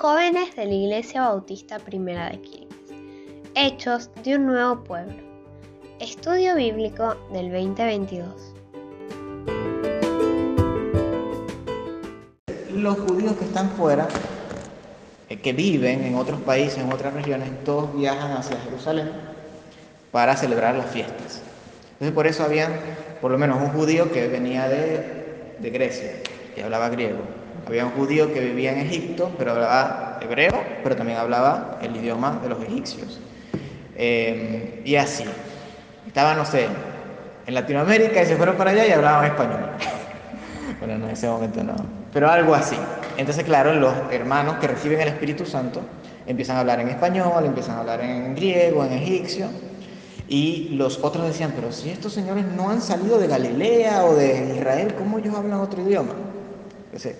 Jóvenes de la Iglesia Bautista Primera de Quilmes. Hechos de un nuevo pueblo. Estudio bíblico del 2022. Los judíos que están fuera, eh, que viven en otros países, en otras regiones, todos viajan hacia Jerusalén para celebrar las fiestas. Entonces por eso había por lo menos un judío que venía de, de Grecia y hablaba griego. Había un judío que vivía en Egipto, pero hablaba hebreo, pero también hablaba el idioma de los egipcios. Eh, y así. Estaban, no sé, en Latinoamérica y se fueron para allá y hablaban español. bueno, no, en ese momento no. Pero algo así. Entonces, claro, los hermanos que reciben el Espíritu Santo empiezan a hablar en español, empiezan a hablar en griego, en egipcio. Y los otros decían, pero si estos señores no han salido de Galilea o de Israel, ¿cómo ellos hablan otro idioma? Entonces,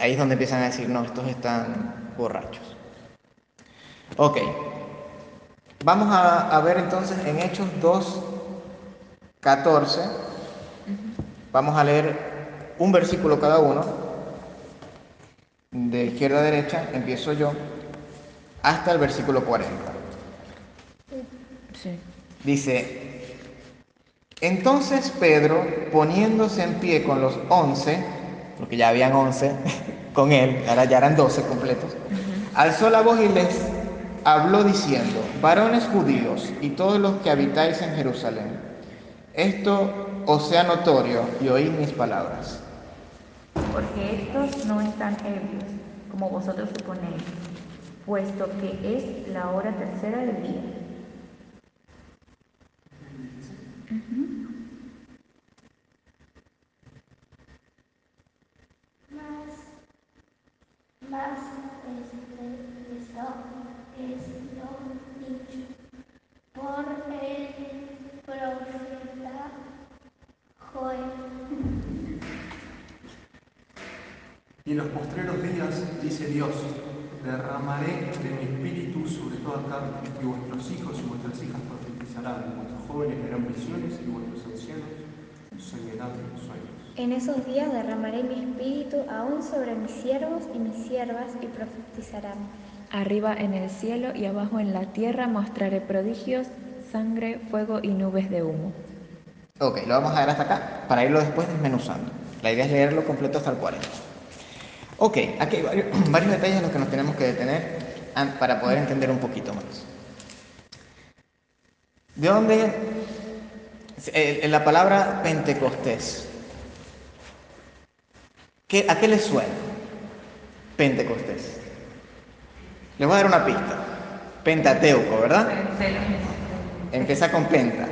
ahí es donde empiezan a decir, no, estos están borrachos. Ok, vamos a, a ver entonces en Hechos 2, 14, vamos a leer un versículo cada uno, de izquierda a derecha, empiezo yo, hasta el versículo 40. Sí. Dice, entonces Pedro, poniéndose en pie con los once, porque ya habían once con él, ahora ya eran doce completos, alzó la voz y les habló diciendo, varones judíos y todos los que habitáis en Jerusalén, esto os sea notorio y oíd mis palabras. Porque estos no están ebrios, como vosotros suponéis, puesto que es la hora tercera del día. Mas este, dicho por el profeta Joel. Y en los postreros días, dice Dios, derramaré de mi espíritu sobre toda carne, y vuestros hijos y vuestras hijas profetizarán, vuestros jóvenes verán visiones, y vuestros ancianos soñarán sueños. En esos días derramaré mi espíritu aún sobre mis siervos y mis siervas y profetizarán. Arriba en el cielo y abajo en la tierra mostraré prodigios, sangre, fuego y nubes de humo. Ok, lo vamos a ver hasta acá para irlo después desmenuzando. La idea es leerlo completo hasta el 40. Ok, aquí hay varios, varios detalles en los que nos tenemos que detener para poder entender un poquito más. ¿De dónde? eh, la palabra Pentecostés. ¿Qué- ¿A qué le suena? Pentecostés. Les voy a dar una pista. Pentateuco, ¿verdad? Empieza con penta.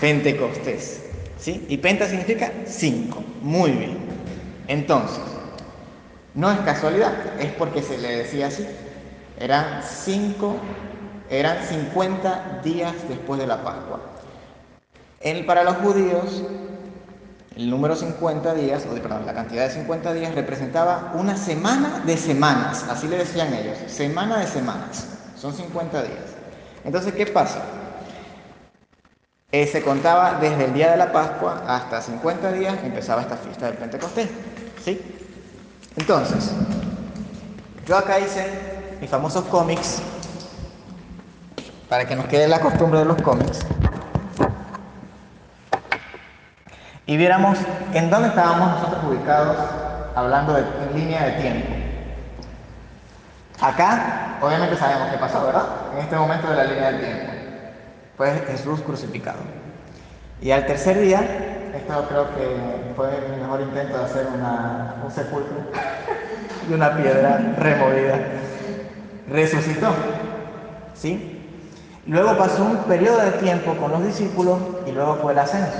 Pentecostés. ¿Sí? Y penta significa cinco. Muy bien. Entonces, no es casualidad, es porque se le decía así. Eran cinco, eran 50 días después de la Pascua. El, para los judíos, el número 50 días, o de- perdón, la cantidad de 50 días representaba una semana de semanas, así le decían ellos, semana de semanas, son 50 días. Entonces, ¿qué pasa? Eh, se contaba desde el día de la Pascua hasta 50 días empezaba esta fiesta del Pentecostés. ¿Sí? Entonces, yo acá hice mis famosos cómics para que nos quede la costumbre de los cómics y viéramos en dónde estábamos nosotros ubicados hablando de en línea de tiempo. Acá, obviamente sabemos qué pasó, ¿verdad? En este momento de la línea del tiempo. Pues Jesús crucificado. Y al tercer día, esto creo que fue mi mejor intento de hacer una- un sepulcro y una piedra removida. Resucitó. ¿Sí? Luego pasó un periodo de tiempo con los discípulos y luego fue el ascenso.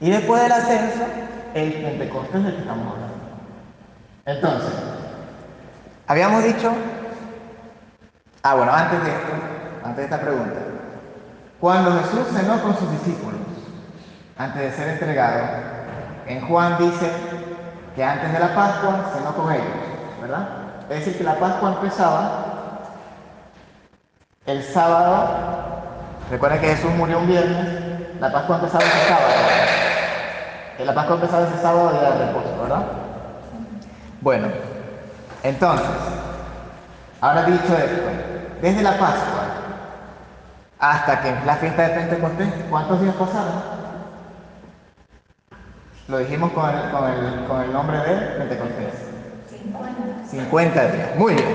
Y después del ascenso, el Pentecostés del que estamos hablando. Entonces, habíamos dicho, ah bueno, antes de esto, antes de esta pregunta, cuando Jesús cenó con sus discípulos, antes de ser entregado, en Juan dice que antes de la Pascua cenó con ellos, ¿verdad? Es decir, que la Pascua empezaba el sábado, recuerden que Jesús murió un viernes, la Pascua empezaba ese sábado. La Pascua empezaba ese sábado día de reposo, ¿verdad? Bueno, Entonces, ahora dicho esto, desde la Pascua hasta que la fiesta de Pentecostés, ¿cuántos días pasaron? Lo dijimos con el, con el, con el nombre de Pentecostés. 50 días. Muy bien.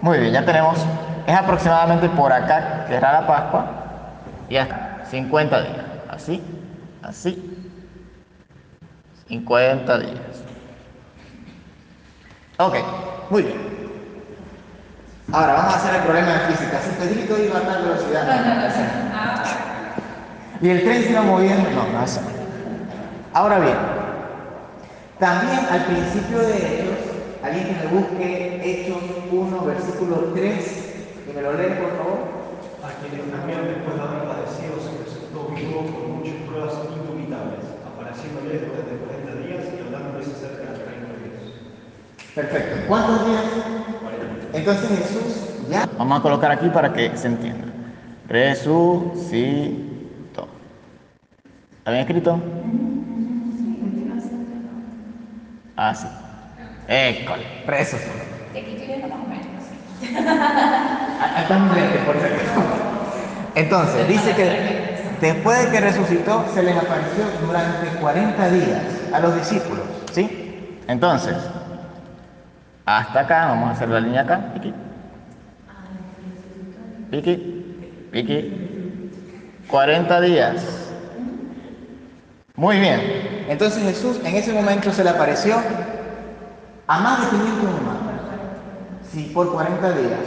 Muy bien, ya tenemos. Es aproximadamente por acá, que era la Pascua. Y ya está. 50 días. Así, así. 50 días. Ok, muy bien. Ahora vamos a hacer el problema de física. Si Pedrito iba a tal velocidad. Y el tren se iba moviendo. No, no, eso. Ahora bien, también al principio de Hechos, alguien que me busque Hechos 1, versículo 3, que me lo lee por favor. A quienes también después de haber padecido se presentó vivo con muchas pruebas indubitables, apareciéndoles durante 40 reino de Dios. Perfecto. ¿Cuántos días? Entonces Jesús ya. Vamos a colocar aquí para que se entienda. Resucitó. ¿Está bien escrito? Ah, sí. École. Resucitó. De aquí estoy viendo más o menos. Ah, está por acaso. Entonces, dice que después de que resucitó, se les apareció durante 40 días a los discípulos. Entonces, hasta acá, vamos a hacer la línea acá. Piqui. Piqui. Piqui. 40 días. Muy bien. Entonces Jesús en ese momento se le apareció a más de 500 hermanos. Sí, por 40 días.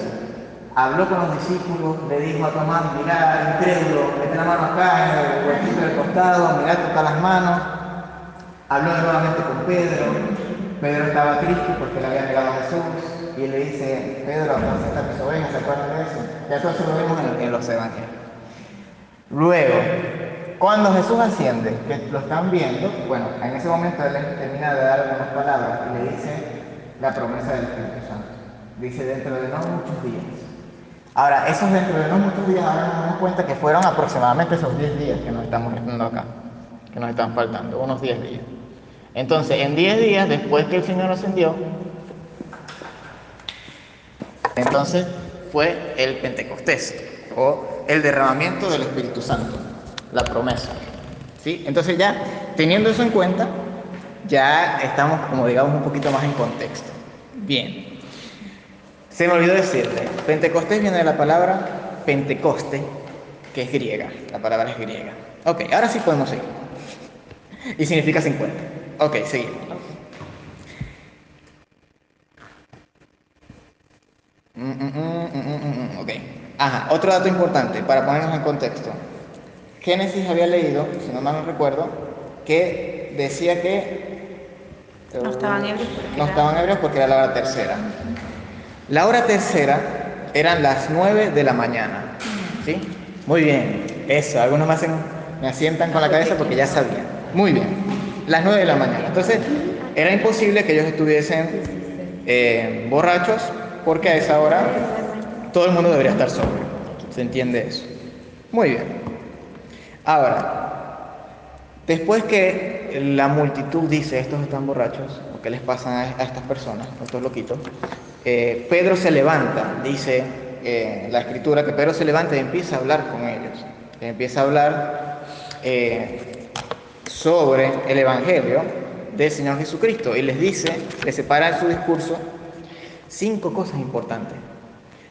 Habló con los discípulos, le dijo a Tomás, mirá, incrédulo, mete la mano acá en el huequito del costado, mirá, toca las manos. Habló nuevamente con Pedro. Pedro estaba triste porque le había negado a Jesús. Y le dice, Pedro, ¿dónde está mis ovejas? ¿Se acuerdan de eso? Ya todo eso lo vemos en, los evangelios. Luego, cuando Jesús asciende, que lo están viendo, bueno, en ese momento él termina de dar algunas palabras y le dice la promesa del Espíritu Santo. Dice dentro de no muchos días. Ahora, esos dentro de no muchos días, ahora nos damos cuenta que fueron aproximadamente esos 10 días que nos estamos metiendo acá, que nos están faltando, unos 10 días. Entonces, en 10 días, después que el Señor ascendió, entonces fue el Pentecostés o el derramamiento del Espíritu Santo, la promesa. ¿Sí? Entonces ya teniendo eso en cuenta, ya estamos como digamos un poquito más en contexto. Bien. Se me olvidó decirle, Pentecostés viene de la palabra Pentecoste, que es griega. La palabra es griega. Ok, ahora sí podemos seguir. Y significa 50. Ok, seguimos. Mm, mm, mm, Ok. Ajá, otro dato importante para ponernos en contexto. Génesis había leído, si no mal no recuerdo, que decía que No estaban ebrios porque no era- estaban ebrios porque era la hora tercera. La hora tercera eran las 9 de la mañana. ¿Sí? Muy bien. Eso, algunos me hacen, me asientan con la cabeza porque ya sabían. Muy bien. Las 9 de la mañana. Entonces, era imposible que ellos estuviesen eh, borrachos porque a esa hora todo el mundo debería estar sobrio. ¿Se entiende eso? Muy bien. Ahora, después que la multitud dice estos están borrachos, o qué les pasa a, estas personas, a estos loquitos, eh, Pedro se levanta, dice eh, la escritura que Pedro se levanta y empieza a hablar con ellos, empieza a hablar sobre el Evangelio del Señor Jesucristo y les dice, les separa en su discurso cinco cosas importantes.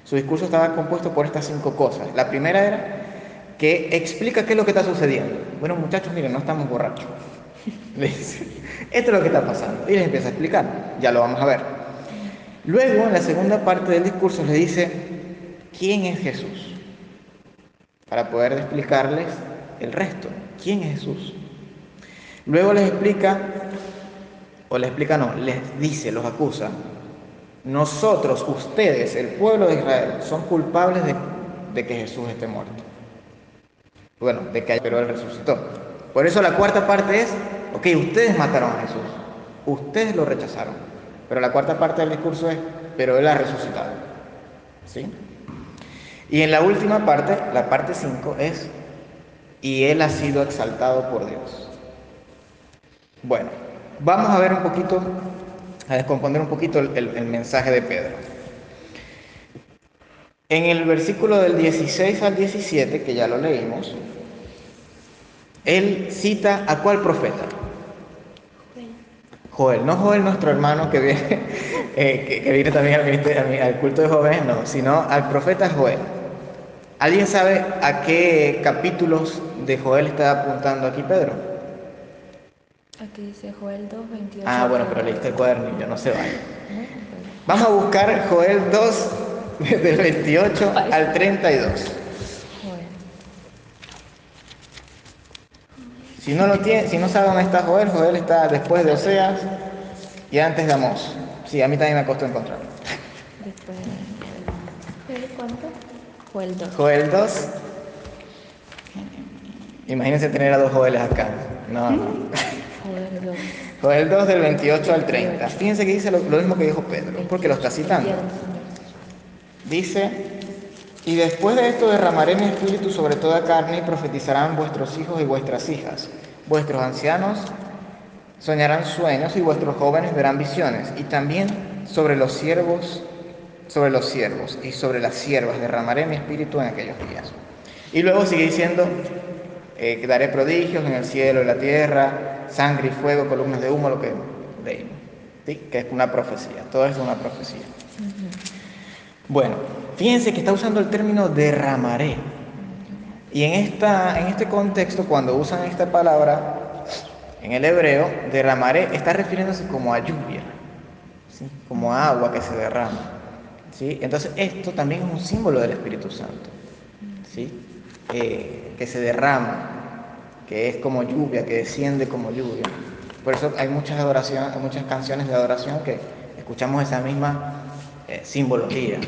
Su discurso estaba compuesto por estas cinco cosas. La primera era que explica qué es lo que está sucediendo. Bueno, muchachos, miren, no estamos borrachos. Dice, esto es lo que está pasando. Y les empieza a explicar. Ya lo vamos a ver. Luego, en la segunda parte del discurso, le dice, ¿quién es Jesús? Para poder explicarles el resto. ¿Quién es Jesús? Luego les explica, o les explica no, les dice, los acusa, nosotros, ustedes, el pueblo de Israel, son culpables de, que Jesús esté muerto. Bueno, de que pero él resucitó. Por eso la cuarta parte es, ok, ustedes mataron a Jesús, ustedes lo rechazaron. Pero la cuarta parte del discurso es, pero él ha resucitado. ¿Sí? Y en la última parte, la parte 5, es, y él ha sido exaltado por Dios. Bueno, vamos a ver un poquito a descomponer un poquito el, mensaje de Pedro. En el versículo del 16 al 17, que ya lo leímos, él cita a cuál profeta. Joel, no Joel nuestro hermano que viene, eh, que, viene también al culto de jóvenes, no, sino al profeta Joel. ¿Alguien sabe a qué capítulos de Joel está apuntando aquí Pedro? Aquí dice Joel 2, 28. Ah, bueno, pero leíste el cuadernillo, no se vaya. Vamos a buscar Joel 2, del 28 al 32. Joel. Si no lo tiene, si no sabe dónde está Joel, Joel está después de Oseas y antes de Amós. Sí, a mí también me costó encontrarlo. Después ¿Pero cuánto? Joel 2. Joel 2. Imagínense tener a dos Joeles acá. No, no. Joel 2. Joel 2 del 28 al 30. Fíjense que dice lo, lo mismo que dijo Pedro, porque lo está citando. Dice, y después de esto derramaré mi espíritu sobre toda carne y profetizarán vuestros hijos y vuestras hijas. Vuestros ancianos soñarán sueños y vuestros jóvenes verán visiones. Y también sobre los siervos, sobre los siervos y sobre las siervas derramaré mi espíritu en aquellos días. Y luego sigue diciendo, eh, que daré prodigios en el cielo y la tierra, sangre y fuego, columnas de humo, lo que leímos. ¿sí? Que es una profecía, todo es una profecía. Bueno, fíjense que está usando el término derramaré. Y en, esta, en este contexto, cuando usan esta palabra, en el hebreo, derramaré está refiriéndose como a lluvia, ¿sí? como a agua que se derrama. ¿sí? Entonces, esto también es un símbolo del Espíritu Santo, ¿sí? Eh, que se derrama, que es como lluvia, que desciende como lluvia. Por eso hay muchas adoraciones, hay muchas canciones de adoración que escuchamos esa misma eh, simbología.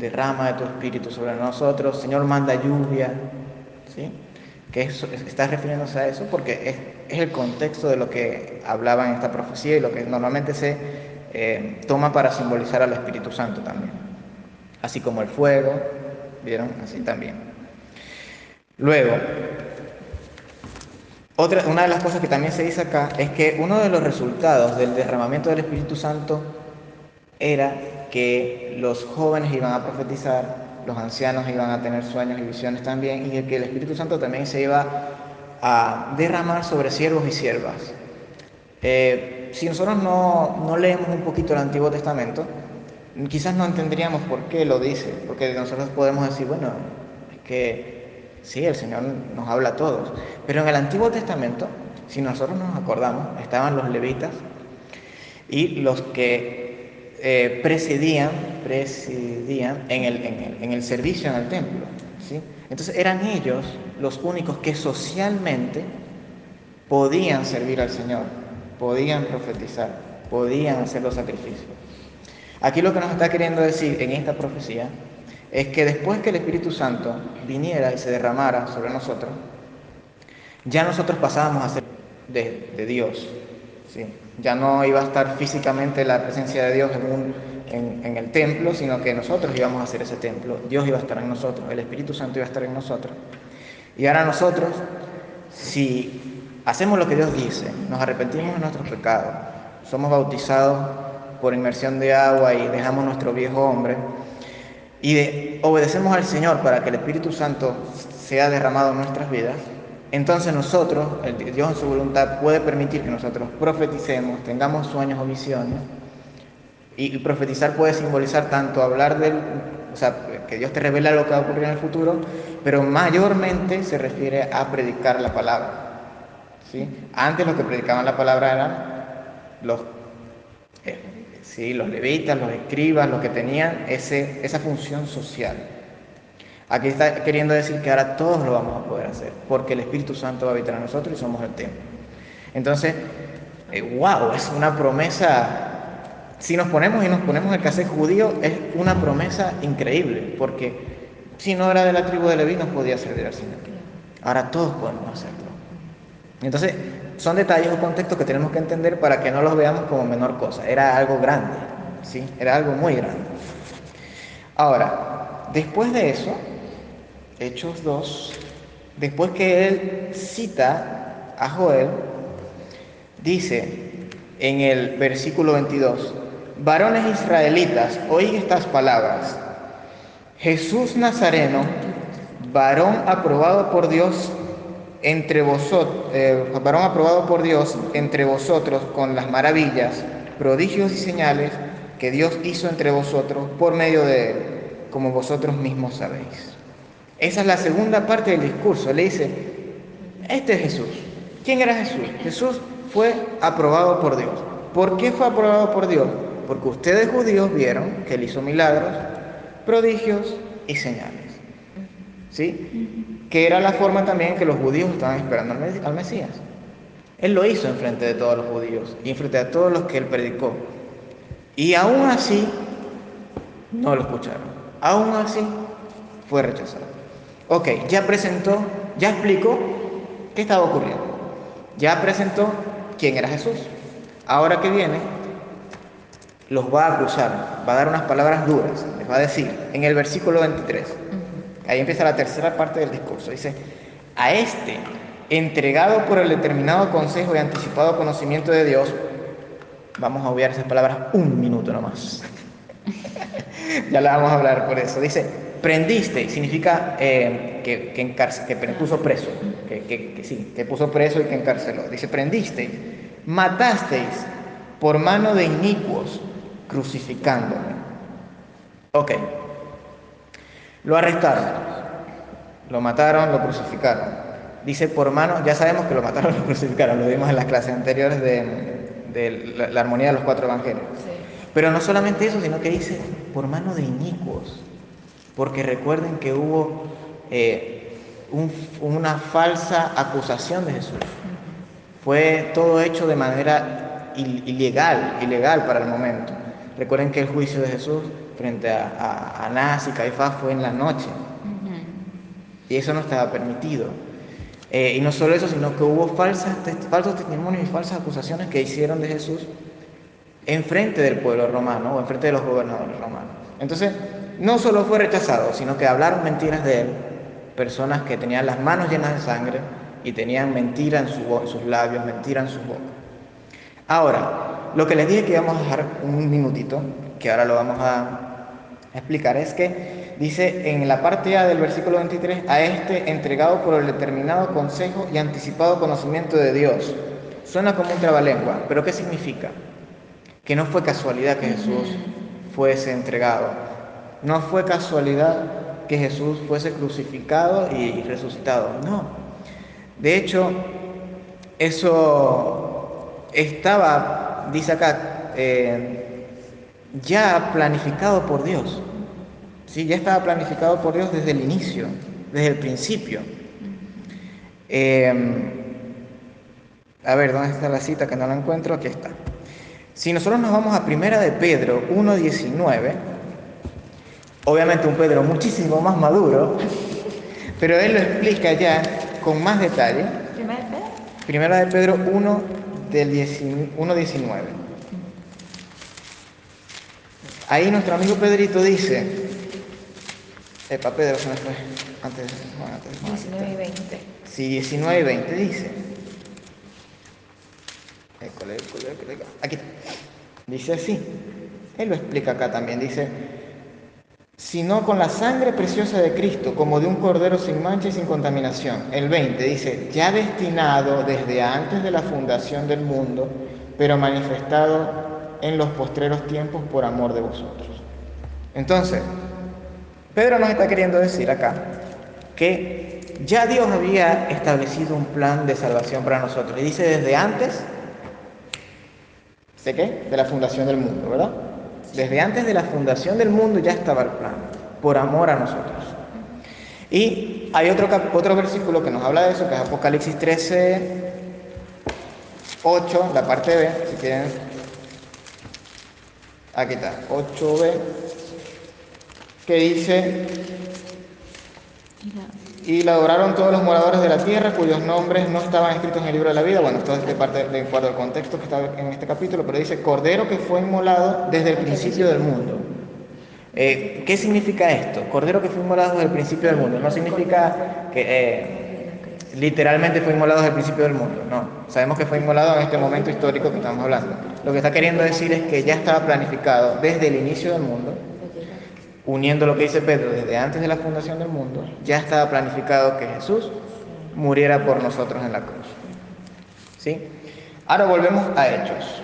Derrama de tu espíritu sobre nosotros, Señor manda lluvia, ¿sí? Que eso, está refiriéndose a eso porque es, es el contexto de lo que hablaba en esta profecía y lo que normalmente se eh, toma para simbolizar al Espíritu Santo también. Así como el fuego, ¿vieron? Así también. Luego, otra, una de las cosas que también se dice acá es que uno de los resultados del derramamiento del Espíritu Santo era que los jóvenes iban a profetizar, los ancianos iban a tener sueños y visiones también, y que el Espíritu Santo también se iba a derramar sobre siervos y siervas. Eh, si nosotros no, no leemos un poquito el Antiguo Testamento, quizás no entenderíamos por qué lo dice, porque nosotros podemos decir, bueno, es que sí, el Señor nos habla a todos, pero en el Antiguo Testamento, si nosotros nos acordamos, estaban los levitas y los que eh, precedían, presidían en el, en, el, en el servicio en el templo. ¿sí? Entonces eran ellos los únicos que socialmente podían servir al Señor, podían profetizar, podían hacer los sacrificios. Aquí lo que nos está queriendo decir en esta profecía es que después que el Espíritu Santo viniera y se derramara sobre nosotros, ya nosotros pasábamos a ser de, Dios. ¿sí? Ya no iba a estar físicamente la presencia de Dios en, en, el templo, sino que nosotros íbamos a ser ese templo. Dios iba a estar en nosotros, el Espíritu Santo iba a estar en nosotros. Y ahora nosotros, si hacemos lo que Dios dice, nos arrepentimos de nuestros pecados, somos bautizados por inmersión de agua y dejamos nuestro viejo hombre, y de, obedecemos al Señor para que el Espíritu Santo sea derramado en nuestras vidas, entonces nosotros, el Dios en su voluntad, puede permitir que nosotros profeticemos, tengamos sueños o visiones. Y, profetizar puede simbolizar tanto hablar del, o sea, que Dios te revela lo que va a ocurrir en el futuro, pero mayormente se refiere a predicar la palabra. ¿sí? Antes los que predicaban la palabra eran los ¿sí? los levitas, los escribas, los que tenían ese, esa función social. Aquí está queriendo decir que ahora todos lo vamos a poder hacer, porque el Espíritu Santo va a habitar en nosotros y somos el templo. Entonces, eh, wow, es una promesa, si nos ponemos y nos ponemos el cassette judío, es una promesa increíble, porque si no era de la tribu de Leví no podía servir al Señor. Ahora todos podemos hacerlo. Entonces, son detalles o contextos que tenemos que entender para que no los veamos como menor cosa. Era algo grande, ¿sí? Era algo muy grande. Ahora, después de eso, Hechos 2, después que él cita a Joel, dice, en el versículo 22. Varones israelitas, oí estas palabras. Jesús Nazareno, varón aprobado por Dios entre vosotros, eh, varón aprobado por Dios entre vosotros con las maravillas, prodigios y señales que Dios hizo entre vosotros por medio de él, como vosotros mismos sabéis. Esa es la segunda parte del discurso. Le dice, este es Jesús. ¿Quién era Jesús? Jesús fue aprobado por Dios. ¿Por qué fue aprobado por Dios? Porque ustedes judíos vieron que él hizo milagros, prodigios y señales. ¿Sí? Que era la forma también que los judíos estaban esperando al Mesías. Él lo hizo en frente de todos los judíos y en frente de todos los que él predicó. Y aún así no lo escucharon. Aún así fue rechazado. Ok, ya presentó, ya explicó qué estaba ocurriendo. Ya presentó quién era Jesús. Ahora que viene, los va a acusar, va a dar unas palabras duras, les va a decir en el versículo 23. Ahí empieza la tercera parte del discurso. Dice, a este, entregado por el determinado consejo y anticipado conocimiento de Dios, vamos a obviar esas palabras un minuto nomás. ya la vamos a hablar por eso. Dice, prendiste, significa eh, que, que, puso preso, que, que, sí, que puso preso y que encarceló. Dice, prendiste, matasteis por mano de inicuos, crucificándome. Ok. Lo arrestaron, lo mataron, lo crucificaron. Dice por mano, ya sabemos que lo mataron, lo crucificaron, lo vimos en las clases anteriores de, la, armonía de los cuatro evangelios. Pero no solamente eso, sino que dice por mano de inicuos. Porque recuerden que hubo eh, una falsa acusación de Jesús. Fue todo hecho de manera ilegal, ilegal para el momento. Recuerden que el juicio de Jesús frente a, Anás y Caifás fue en la noche. Y eso no estaba permitido. Eh, y no solo eso, sino que hubo falsas, falsos testimonios y falsas acusaciones que hicieron de Jesús en frente del pueblo romano o en frente de los gobernadores romanos. Entonces, no solo fue rechazado, sino que hablaron mentiras de él, personas que tenían las manos llenas de sangre y tenían mentira en, en sus labios, mentira en su boca. Ahora, lo que les dije que íbamos a dejar un minutito, que ahora lo vamos a explicar, es que dice en la parte A del versículo 23, a este entregado por el determinado consejo y anticipado conocimiento de Dios. Suena como un trabalengua, pero ¿qué significa? Que no fue casualidad que Jesús fuese entregado. No fue casualidad que Jesús fuese crucificado y resucitado. No. De hecho, eso estaba, dice acá, eh, ya planificado por Dios. ¿sí? Ya estaba planificado por Dios desde el inicio, desde el principio. Em, a ver, ¿dónde está la cita que no la encuentro? Aquí está. Si nosotros nos vamos a Primera de Pedro 1.19, obviamente un Pedro muchísimo más maduro, pero él lo explica ya con más detalle. Primera de Pedro 1, del 1.19. Ahí nuestro amigo Pedrito dice, epa Pedro se me fue, antes, antes 19 y 20. Sí, 19 y 20 dice. Aquí Dice así. Él lo explica acá también. Dice, sino con la sangre preciosa de Cristo, como de un cordero sin mancha y sin contaminación. El 20 dice, ya destinado desde antes de la fundación del mundo, pero manifestado en los postreros tiempos por amor de vosotros. Entonces, Pedro nos está queriendo decir acá que ya Dios había establecido un plan de salvación para nosotros. Y dice desde antes, ¿de qué? De la fundación del mundo, ¿verdad? Desde antes de la fundación del mundo ya estaba el plan, por amor a nosotros. Y hay otro, otro versículo que nos habla de eso, que es Apocalipsis 13, 8, la parte B, si quieren. Aquí está, 8b, que dice, y la adoraron todos los moradores de la tierra cuyos nombres no estaban escritos en el libro de la vida. Bueno, esto es de parte de acuerdo al contexto que está en este capítulo, pero dice Cordero que fue inmolado desde el principio del mundo. Eh, ¿Qué significa esto? Cordero que fue inmolado desde el principio del mundo. No significa que, eh, literalmente fue inmolado desde el principio del mundo. No, sabemos que fue inmolado en este momento histórico que estamos hablando. Lo que está queriendo decir es que ya estaba planificado desde el inicio del mundo, uniendo lo que dice Pedro desde antes de la fundación del mundo, ya estaba planificado que Jesús muriera por nosotros en la cruz. ¿Sí? Ahora volvemos a Hechos.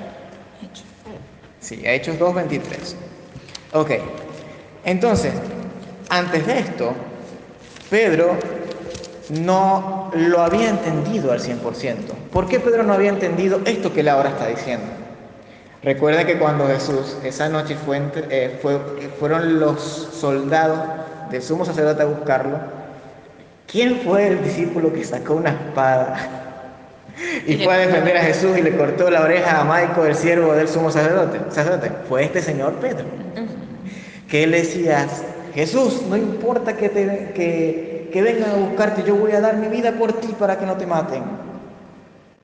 Sí, a Hechos 2.23. Ok, entonces, antes de esto, Pedro no lo había entendido al 100%. ¿Por qué Pedro no había entendido esto que él ahora está diciendo? Recuerda que cuando Jesús esa noche fue, eh, fue, fueron los soldados del sumo sacerdote a buscarlo, ¿quién fue el discípulo que sacó una espada y fue a defender a Jesús y le cortó la oreja a Maico, el siervo del sumo sacerdote? sacerdote? Fue este señor Pedro, que él decía, Jesús, no importa que, te, que, que vengan a buscarte, yo voy a dar mi vida por ti para que no te maten.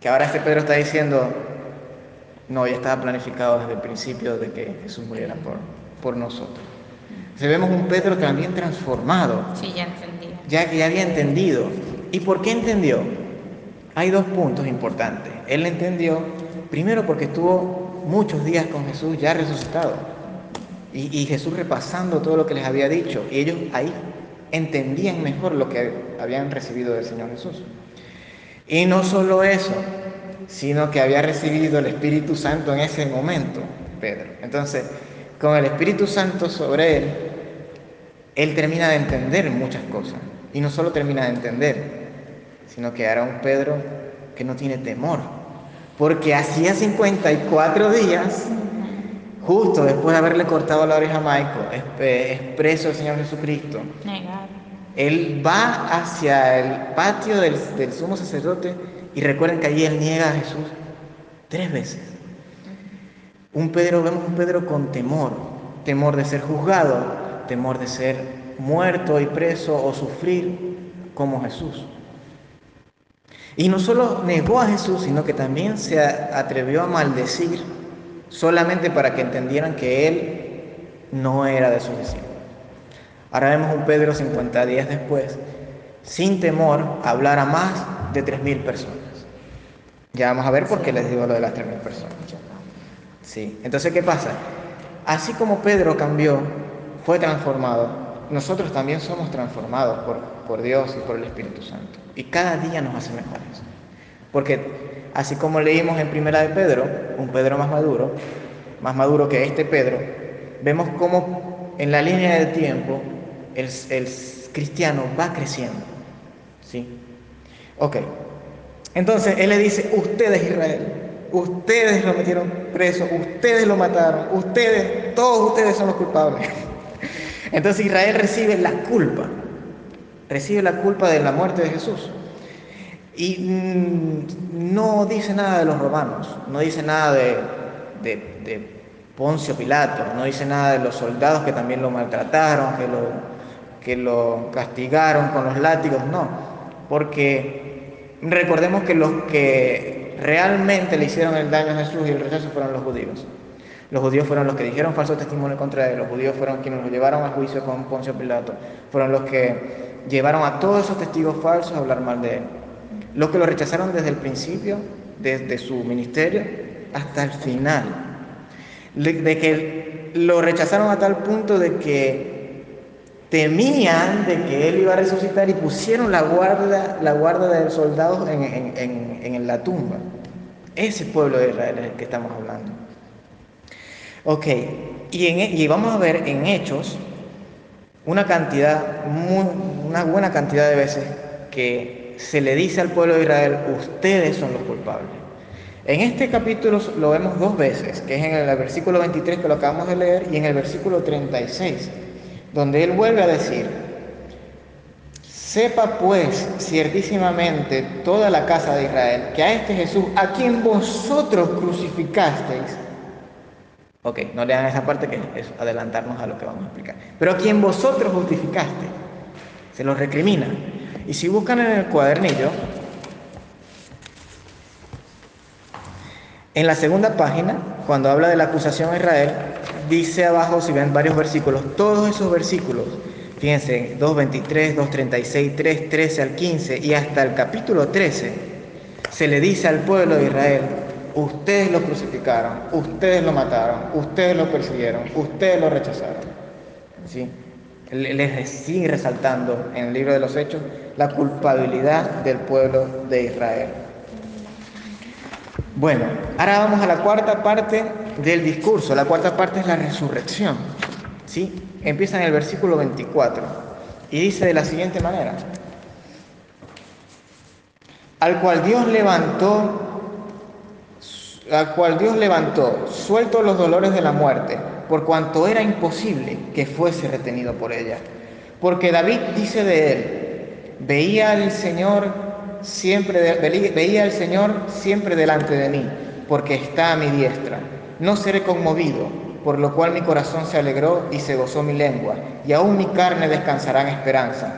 Que ahora este Pedro está diciendo, no, ya estaba planificado desde el principio de que Jesús muriera por, por nosotros. Se vemos un Pedro también transformado. Sí, ya entendí. Ya que ya había entendido. ¿Y por qué entendió? Hay dos puntos importantes. Él entendió, primero porque estuvo muchos días con Jesús ya resucitado. Y, y Jesús repasando todo lo que les había dicho. Y ellos ahí entendían mejor lo que habían recibido del Señor Jesús. Y no solo eso, sino que había recibido el Espíritu Santo en ese momento, Pedro. Entonces, con el Espíritu Santo sobre él, él termina de entender muchas cosas. Y no solo termina de entender, sino que era un Pedro que no tiene temor. Porque hacía 54 días, justo después de haberle cortado la oreja a Michael, expreso el Señor Jesucristo, Negar. él va hacia el patio del, del sumo sacerdote y recuerden que allí él niega a Jesús tres veces. Un Pedro, vemos un Pedro con temor, temor de ser juzgado, temor de ser muerto y preso o sufrir como Jesús. Y no solo negó a Jesús, sino que también se atrevió a maldecir solamente para que entendieran que él no era de sus discípulos. Ahora vemos un Pedro 50 días después, sin temor, hablar a más de 3.000 personas. Ya vamos a ver por qué les digo lo de las 3.000 personas. Sí, entonces, ¿qué pasa? Así como Pedro cambió, fue transformado, nosotros también somos transformados por, por Dios y por el Espíritu Santo. Y cada día nos hace mejores. Porque así como leímos en Primera de Pedro, un Pedro más maduro, más maduro que este Pedro, vemos cómo en la línea del tiempo el, cristiano va creciendo. ¿Sí? Ok. Entonces él le dice, ustedes Israel, ustedes lo metieron preso, ustedes lo mataron, ustedes, todos ustedes son los culpables. Entonces Israel recibe la culpa, recibe la culpa de la muerte de Jesús. Y mmm, no dice nada de los romanos, no dice nada de, de, de, Poncio Pilato, no dice nada de los soldados que también lo maltrataron, que lo, que lo castigaron con los látigos, no, porque recordemos que los que realmente le hicieron el daño a Jesús y el rechazo fueron los judíos. Los judíos fueron los que dijeron falso testimonio contra él, los judíos fueron quienes lo llevaron a juicio con Poncio Pilato, fueron los que llevaron a todos esos testigos falsos a hablar mal de él. Los que lo rechazaron desde el principio, desde su ministerio hasta el final. De que lo rechazaron a tal punto de que temían de que él iba a resucitar y pusieron la guarda, la guarda de soldados en, en, en, la tumba. Ese pueblo de Israel es el que estamos hablando. Ok, y, y, vamos a ver en Hechos una cantidad, una buena cantidad de veces que se le dice al pueblo de Israel, ustedes son los culpables. En este capítulo lo vemos dos veces, que es en el versículo 23 que lo acabamos de leer y en el versículo 36, donde él vuelve a decir, sepa pues ciertísimamente toda la casa de Israel que a este Jesús, a quien vosotros crucificasteis, Ok, no lean esa parte que es adelantarnos a lo que vamos a explicar. Pero a quien vosotros justificaste, se los recrimina. Y si buscan en el cuadernillo, en la segunda página, cuando habla de la acusación a Israel, dice abajo, si ven varios versículos, todos esos versículos fíjense, 2.23, 2.36, 3, 13 al 15 y hasta el capítulo 13, se le dice al pueblo de Israel, ustedes lo crucificaron, ustedes lo mataron, ustedes lo persiguieron, ustedes lo rechazaron. ¿Sí? Les sigue resaltando en el libro de los Hechos la culpabilidad del pueblo de Israel. Bueno, ahora vamos a la cuarta parte del discurso. La cuarta parte es la resurrección. ¿sí? Empieza en el versículo 24 y dice de la siguiente manera. Al cual Dios levantó, al cual Dios levantó, suelto los dolores de la muerte, por cuanto era imposible que fuese retenido por ella. Porque David dice de él, veía al Señor siempre veía al Señor siempre delante de mí, porque está a mi diestra. No seré conmovido, por lo cual mi corazón se alegró y se gozó mi lengua, y aún mi carne descansará en esperanza,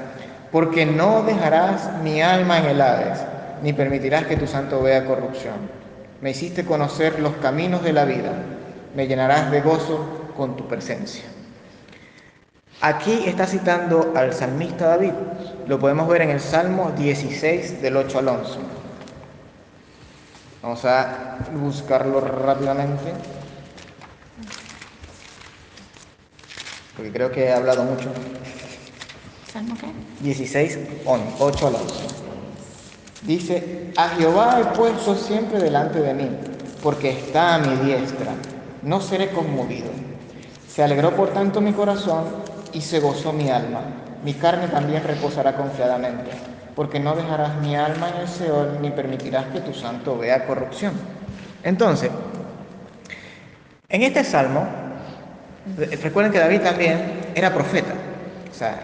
porque no dejarás mi alma en el Hades, ni permitirás que tu santo vea corrupción. Me hiciste conocer los caminos de la vida, me llenarás de gozo con tu presencia. Aquí está citando al salmista David. Lo podemos ver en el Salmo 16 del 8 al 11. Vamos a buscarlo rápidamente. Porque creo que he hablado mucho. ¿Salmo qué? 16, 8 al 11. Dice, a Jehová he puesto siempre delante de mí, porque está a mi diestra. No seré conmovido. Se alegró por tanto mi corazón y se gozó mi alma. Mi carne también reposará confiadamente, porque no dejarás mi alma en el Seol ni permitirás que tu santo vea corrupción. Entonces, en este salmo, recuerden que David también era profeta. O sea,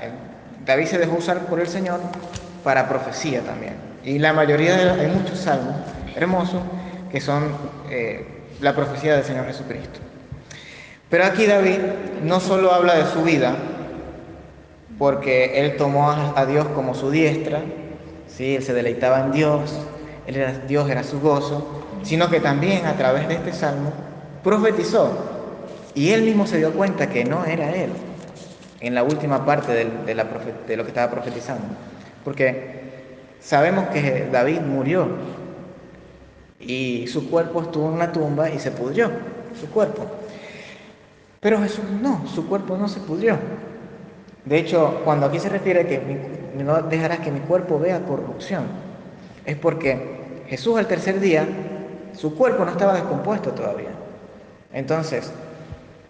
David se dejó usar por el Señor para profecía también. Y la mayoría de hay muchos salmos hermosos que son eh, la profecía del Señor Jesucristo. Pero aquí David no solo habla de su vida, porque él tomó a Dios como su diestra, ¿sí? él se deleitaba en Dios, él era, Dios era su gozo, sino que también a través de este salmo profetizó y él mismo se dio cuenta que no era él en la última parte de, de lo que estaba profetizando, porque sabemos que David murió y su cuerpo estuvo en una tumba y se pudrió, su cuerpo. Pero Jesús no, su cuerpo no se pudrió. De hecho, cuando aquí se refiere a que no dejarás que mi cuerpo vea corrupción, es porque Jesús al tercer día, su cuerpo no estaba descompuesto todavía. Entonces,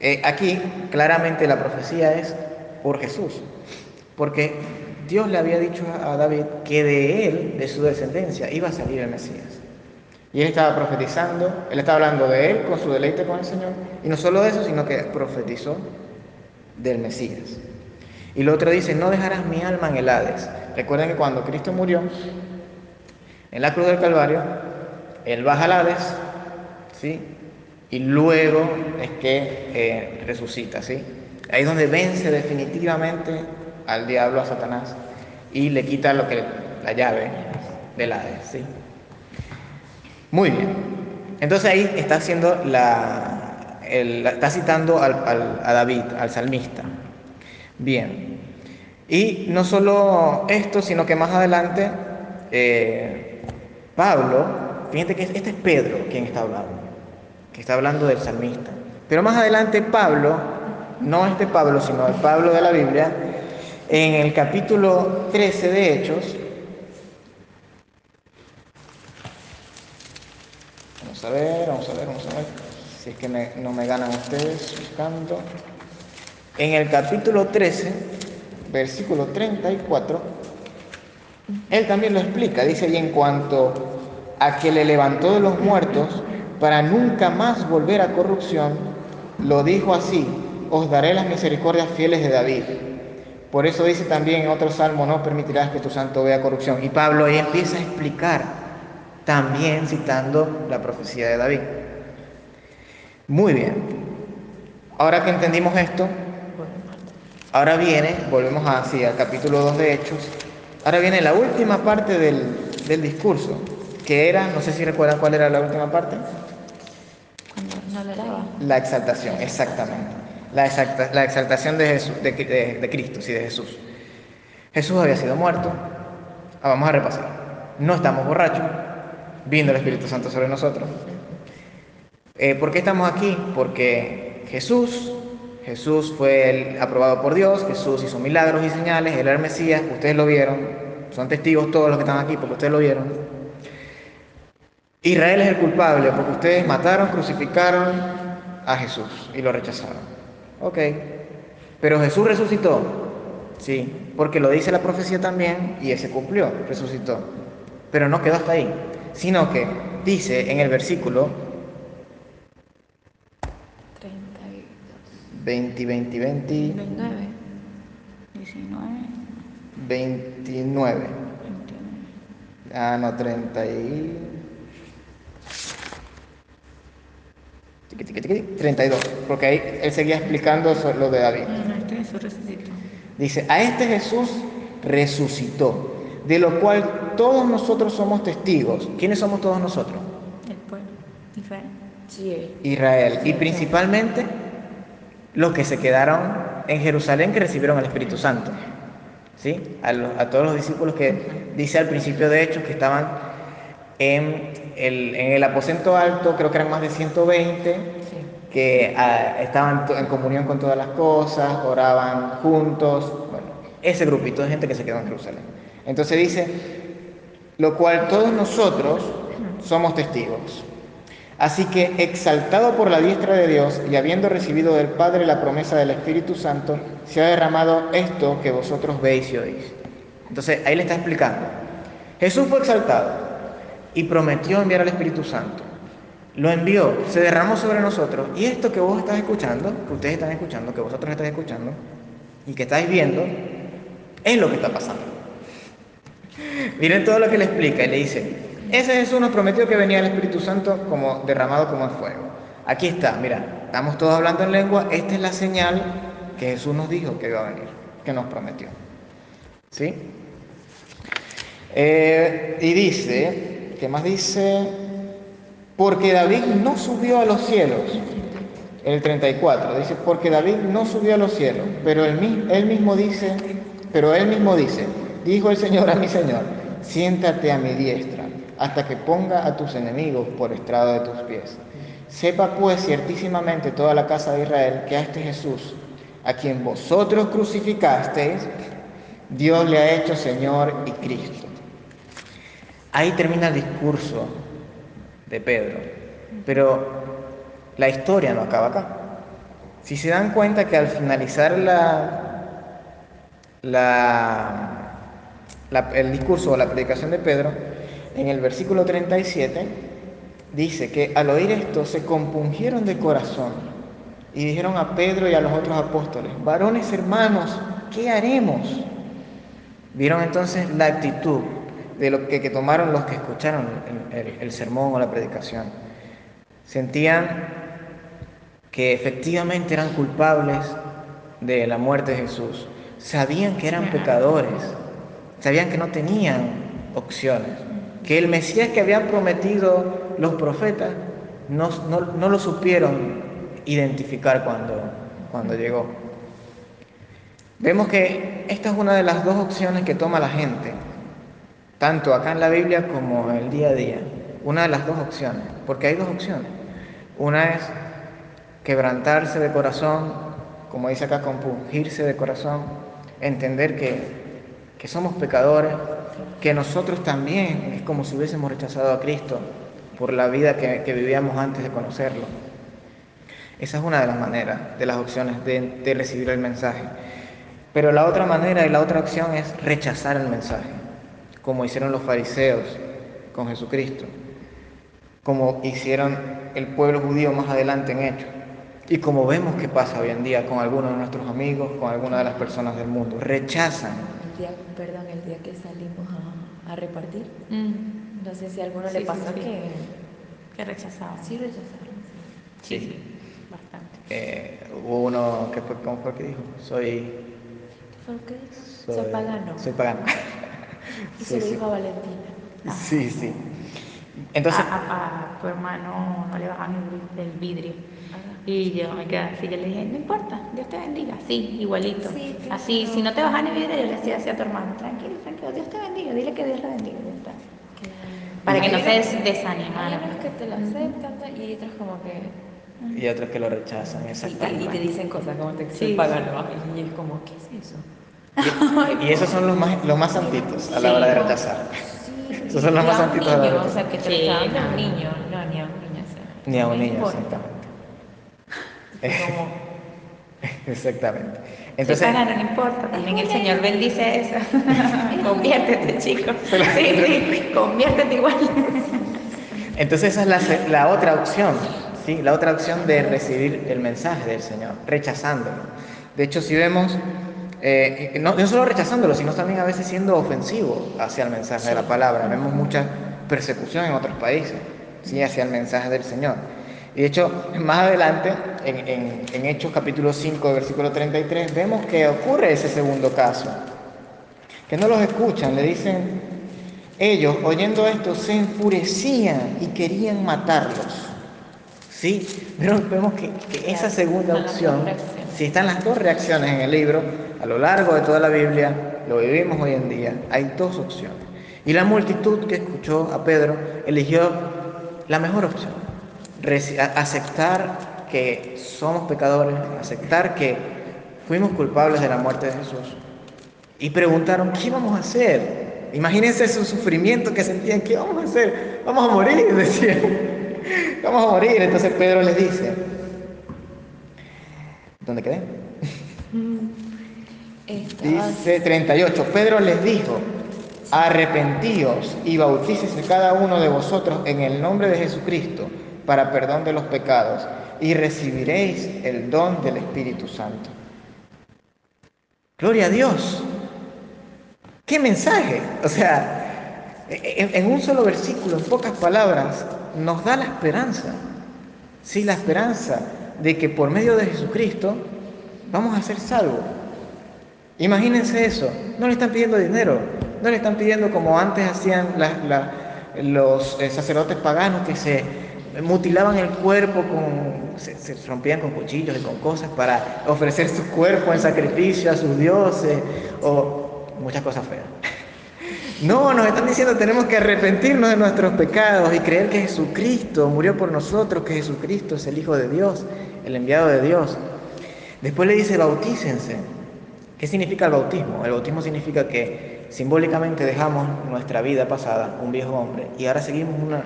eh, aquí claramente la profecía es por Jesús, porque Dios le había dicho a David que de él, de su descendencia, iba a salir el Mesías. Y él estaba profetizando, él estaba hablando de él con su deleite con el Señor, y no solo eso, sino que profetizó del Mesías. Y lo otro dice, no dejarás mi alma en el Hades. Recuerden que cuando Cristo murió en la cruz del Calvario, Él baja al Hades, ¿sí? Y luego es que eh, resucita, ¿sí? Ahí es donde vence definitivamente al diablo, a Satanás, y le quita lo que, la llave del Hades, ¿sí? Muy bien. Entonces ahí está haciendo la, está citando a David, al salmista. Bien. Y no solo esto, sino que más adelante eh, Pablo, fíjate que este es Pedro quien está hablando, que está hablando del salmista. Pero más adelante Pablo, no este Pablo, sino el Pablo de la Biblia, en el capítulo 13 de Hechos, vamos a ver, vamos a ver, vamos a ver, si es que no me ganan ustedes buscando. En el capítulo 13, versículo 34, él también lo explica. Dice, y en cuanto a que le levantó de los muertos para nunca más volver a corrupción, lo dijo así, os daré las misericordias fieles de David. Por eso dice también en otro salmo, no permitirás que tu santo vea corrupción. Y Pablo ahí empieza a explicar, también citando la profecía de David. Muy bien. Ahora que entendimos esto, Ahora viene, volvemos así al capítulo 2 de Hechos, ahora viene la última parte del, discurso, que era, no sé si recuerdan cuál era la última parte. Cuando no le daba. La exaltación, exactamente. la, exaltación de, Jesús- de, de- de Cristo, sí, de Jesús. Jesús había sido muerto. Ah, vamos a repasar. No estamos borrachos. Vino el Espíritu Santo sobre nosotros. Eh, ¿Por qué estamos aquí? Porque Jesús, Jesús fue el aprobado por Dios, Jesús hizo milagros y señales, él era el Mesías, ustedes lo vieron, son testigos todos los que están aquí porque ustedes lo vieron. Israel es el culpable porque ustedes mataron, crucificaron a Jesús y lo rechazaron. Ok, pero Jesús resucitó, sí, porque lo dice la profecía también y ese cumplió, resucitó. Pero no quedó hasta ahí, sino que dice en el versículo 32, 20, 20, 20, 29, 19, 29. 21. Ah, no, 30 y... tiqui, tiqui, tiqui, 32, porque ahí él seguía explicando lo de David. Este Jesús resucitó. Dice, a este Jesús resucitó, de lo cual todos nosotros somos testigos. ¿Quiénes somos todos nosotros? El pueblo. Israel. Sí. Israel. Y principalmente los que se quedaron en Jerusalén que recibieron el Espíritu Santo. ¿Sí? A, los- a todos los discípulos que dice al principio de Hechos que estaban en el, en el aposento alto, creo que eran más de 120, que ah, estaban en comunión con todas las cosas, oraban juntos. Bueno, ese grupito de gente que se quedó en Jerusalén. Entonces dice, lo cual todos nosotros somos testigos. Así que, exaltado por la diestra de Dios y habiendo recibido del Padre la promesa del Espíritu Santo, se ha derramado esto que vosotros veis y oís. Entonces, ahí le está explicando. Jesús fue exaltado y prometió enviar al Espíritu Santo. Lo envió, se derramó sobre nosotros. Y esto que vos estás escuchando, que ustedes están escuchando, que vosotros están escuchando y que estáis viendo, es lo que está pasando. Miren todo lo que le explica y le dice, ese Jesús nos prometió que venía el Espíritu Santo como derramado como en fuego. Aquí está, mira, estamos todos hablando en lengua, esta es la señal que Jesús nos dijo que iba a venir, que nos prometió. ¿Sí? Eh, y dice, ¿qué más dice? Porque David no subió a los cielos. El 34 dice, porque David no subió a los cielos, pero él mismo dice, pero él mismo dice, dijo el Señor a mi Señor, siéntate a mi diestra, hasta que ponga a tus enemigos por estrado de tus pies. Sepa pues ciertísimamente toda la casa de Israel que a este Jesús, a quien vosotros crucificasteis, Dios le ha hecho Señor y Cristo. Ahí termina el discurso de Pedro, pero la historia no acaba acá. Si se dan cuenta que al finalizar la, la- el discurso o la predicación de Pedro, en el versículo 37 dice que al oír esto se compungieron de corazón y dijeron a Pedro y a los otros apóstoles, varones hermanos, ¿qué haremos? Vieron entonces la actitud de lo que, tomaron los que escucharon el sermón o la predicación. Sentían que efectivamente eran culpables de la muerte de Jesús. Sabían que eran pecadores. Sabían que no tenían opciones. Que el Mesías que habían prometido los profetas no, lo supieron identificar cuando, cuando llegó. Vemos que esta es una de las dos opciones que toma la gente, tanto acá en la Biblia como en el día a día. Una de las dos opciones, porque hay dos opciones. Una es quebrantarse de corazón, como dice acá, compungirse de corazón, entender que, que somos pecadores, que nosotros también es como si hubiésemos rechazado a Cristo por la vida que, vivíamos antes de conocerlo. Esa es una de las maneras, de las opciones de, de recibir el mensaje. Pero la otra manera y la otra opción es rechazar el mensaje, como hicieron los fariseos con Jesucristo, como hicieron el pueblo judío más adelante en Hechos, y como vemos que pasa hoy en día con algunos de nuestros amigos, con algunas de las personas del mundo, rechazan. El día, perdón, el día que salimos a, a repartir, Mm, no sé si a alguno Sí, le pasó sí. que que sí rechazaron. Sí, sí, bastante. Eh, hubo uno que fue, ¿cómo fue que dijo? Soy, ¿Por qué? Soy, pagano. Soy pagano. Y Sí, se lo dijo a Valentina. Sí, sí. Entonces- a, a- a tu hermano no le bajan el vidrio. Y yo me quedé así, yo le dije, no importa, Dios te bendiga. Sí, igualito. Sí, claro. Así, si no te bajan el vidrio, yo le decía así a tu hermano, tranquilo, tranquilo, Dios te bendiga, dile que Dios le bendiga. está. Para que no se des- Hay desanimara. unos que te lo aceptan y otros como que... Y otros que lo rechazan, Y te, y exactamente. te dicen cosas como te Sí. pagan y es como, ¿qué es eso? Y, y esos son los más, los más santitos a la hora de rechazar. Esos son los más a santitos a la hora de niño, o sea, rechazar. que te Sí, lo está dando no. un niño, no, ni a un niño. Ni a un niño, exactamente. Como, Exactamente. Entonces, Entonces, no importa, también el Señor bendice eso. conviértete, chico. Sí, sí, conviértete igual. entonces esa es la, otra opción, ¿sí? La otra opción de recibir el mensaje del Señor, rechazándolo. De hecho, si vemos, eh, no, no solo rechazándolo, sino también a veces siendo ofensivo hacia el mensaje de la palabra. Vemos mucha persecución en otros países, ¿sí? Hacia el mensaje del Señor. Y de hecho, más adelante, en, en- en Hechos capítulo 5, versículo 33, vemos que ocurre ese segundo caso. Que no los escuchan, le dicen, ellos oyendo esto se enfurecían y querían matarlos. ¿Sí? Pero vemos que, que esa segunda opción, si están las dos reacciones en el libro, a lo largo de toda la Biblia, lo vivimos hoy en día, hay dos opciones. Y la multitud que escuchó a Pedro eligió la mejor opción, aceptar que somos pecadores, aceptar que fuimos culpables de la muerte de Jesús. Y preguntaron, ¿qué vamos a hacer? Imagínense su sufrimiento que sentían, ¿qué vamos a hacer? Vamos a morir, decían. Vamos a morir. Entonces Pedro les dice, ¿dónde quedé? Dice 38, Pedro les dijo, arrepentíos y bautícese cada uno de vosotros en el nombre de Jesucristo para perdón de los pecados y recibiréis el don del Espíritu Santo. Gloria a Dios. ¿Qué mensaje? O sea, en, un solo versículo, en pocas palabras, nos da la esperanza. Sí, la esperanza de que por medio de Jesucristo vamos a ser salvos. Imagínense eso. No le están pidiendo dinero. No le están pidiendo como antes hacían los eh, sacerdotes paganos que se mutilaban el cuerpo con, se, rompían con cuchillos y con cosas para ofrecer su cuerpo en sacrificio a sus dioses o muchas cosas feas. No, nos están diciendo tenemos que arrepentirnos de nuestros pecados y creer que Jesucristo murió por nosotros, que Jesucristo es el Hijo de Dios, el enviado de Dios. Después le dice bautícense. ¿Qué significa el bautismo? El bautismo significa que simbólicamente dejamos nuestra vida pasada, un viejo hombre, y ahora seguimos una,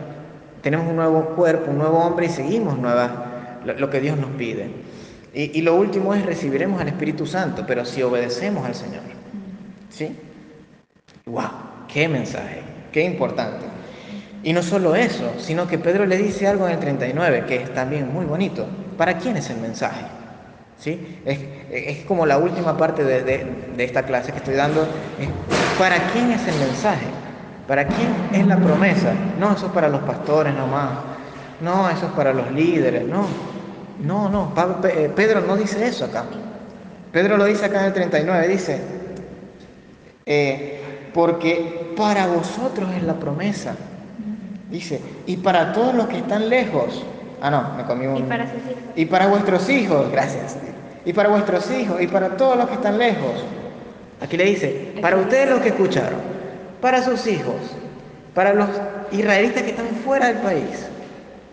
tenemos un nuevo cuerpo, un nuevo hombre y seguimos nuevas, lo, que Dios nos pide. Y, y lo último es recibiremos al Espíritu Santo, pero si obedecemos al Señor. ¿Sí? ¡Wow! ¡Qué mensaje! ¡Qué importante! Y no solo eso, sino que Pedro le dice algo en el 39 que es también muy bonito. ¿Para quién es el mensaje? ¿Sí? Es, es como la última parte de, de- de esta clase que estoy dando. ¿Para quién es el mensaje? ¿Para quién es la promesa? No, eso es para los pastores nomás. No, eso es para los líderes. No, no, no. Eh, Pedro no dice eso acá. Pedro lo dice acá en el 39. Dice, eh, porque para vosotros es la promesa. Dice, y para todos los que están lejos. Ah, no, me comí un... Y para sus hijos. Y para vuestros hijos, gracias. Y para vuestros hijos, y para todos los que están lejos. Aquí le dice, para ustedes los que escucharon, para sus hijos, para los israelitas que están fuera del país,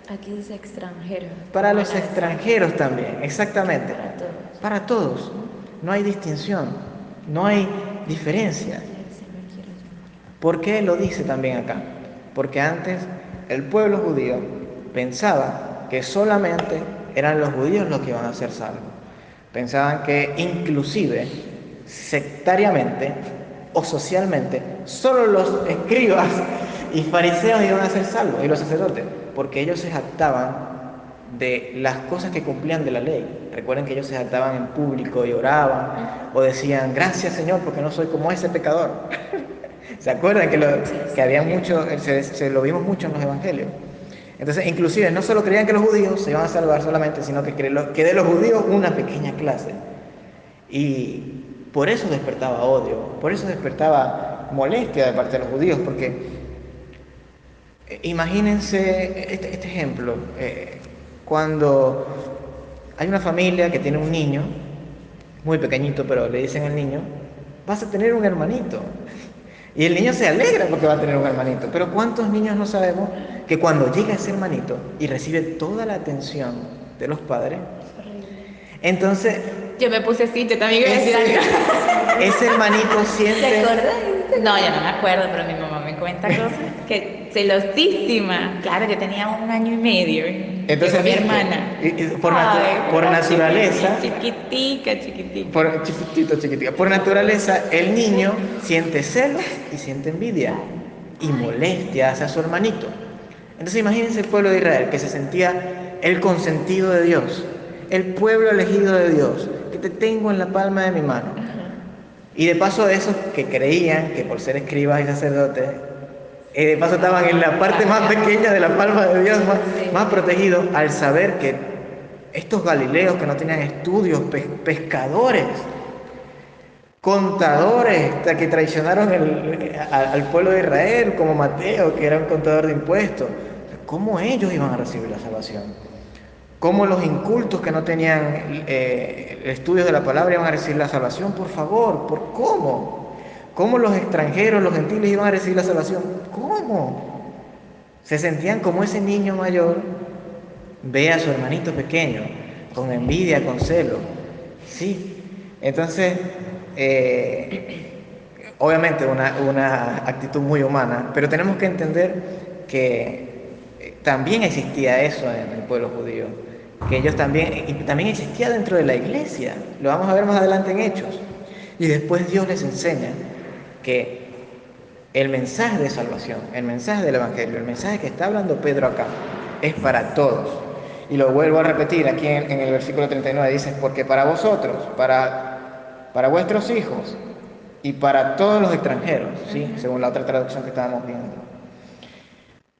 Aquí dice extranjero. para los extranjeros también, exactamente. Para todos. Para todos. No hay distinción, no hay diferencia. ¿Por qué lo dice también acá? Porque antes el pueblo judío pensaba que solamente eran los judíos los que iban a ser salvos. Pensaban que inclusive sectariamente o socialmente solo los escribas y fariseos iban a ser salvos y los sacerdotes, porque ellos se jactaban de las cosas que cumplían de la ley. Recuerden que ellos se jactaban en público y oraban o decían, gracias Señor porque no soy como ese pecador. ¿Se acuerdan que, lo, que había mucho, se, lo vimos mucho en los evangelios? Entonces, inclusive, no solo creían que los judíos se iban a salvar solamente, sino que, que de los judíos una pequeña clase. Y por eso despertaba odio, por eso despertaba molestia de parte de los judíos, porque Eh, Imagínense este, este ejemplo, eh, cuando hay una familia que tiene un niño, muy pequeñito, pero le dicen al niño, vas a tener un hermanito. Y el niño se alegra porque va a tener un hermanito. Pero ¿cuántos niños no sabemos que cuando llega ese hermanito y recibe toda la atención de los padres, entonces Yo me puse así, yo también iba a decir algo. ese hermanito ¿Te siente... acuerdas? No, yo no me acuerdo, pero mi mamá me cuenta cosas que celosísima. Claro, yo tenía un año y medio. Entonces, mi hermana. Por natu- Ay, por naturaleza- Chiquitica, chiquitica. Por, chiquitito, chiquitito. Por naturaleza, el niño siente celos y siente envidia y molestia hacia su hermanito. Entonces imagínense el pueblo de Israel que se sentía el consentido de Dios, el pueblo elegido de Dios, que te tengo en la palma de mi mano. Y de paso esos que creían que por ser escribas y sacerdotes, eh, de paso estaban en la parte más pequeña de la palma de Dios, más, más protegidos, al saber que estos galileos que no tenían estudios, pe- pescadores, contadores que traicionaron el- a- al pueblo de Israel, como Mateo, que era un contador de impuestos, ¿cómo ellos iban a recibir la salvación? ¿Cómo los incultos que no tenían eh, estudios de la palabra iban a recibir la salvación? Por favor, ¿por cómo? ¿Cómo los extranjeros, los gentiles iban a recibir la salvación? ¿Cómo? Se sentían como ese niño mayor ve a su hermanito pequeño con envidia, con celo. Sí. Entonces, eh, obviamente una, una actitud muy humana, pero tenemos que entender que eh, también existía eso en el pueblo judío, que ellos también, y también existía dentro de la iglesia, lo vamos a ver más adelante en Hechos. Y después Dios les enseña que el mensaje de salvación, el mensaje del Evangelio, el mensaje que está hablando Pedro acá, es para todos. Y lo vuelvo a repetir aquí en, en el versículo 39, dice, porque para vosotros, para, para vuestros hijos y para todos los extranjeros, ¿sí? según la otra traducción que estábamos viendo.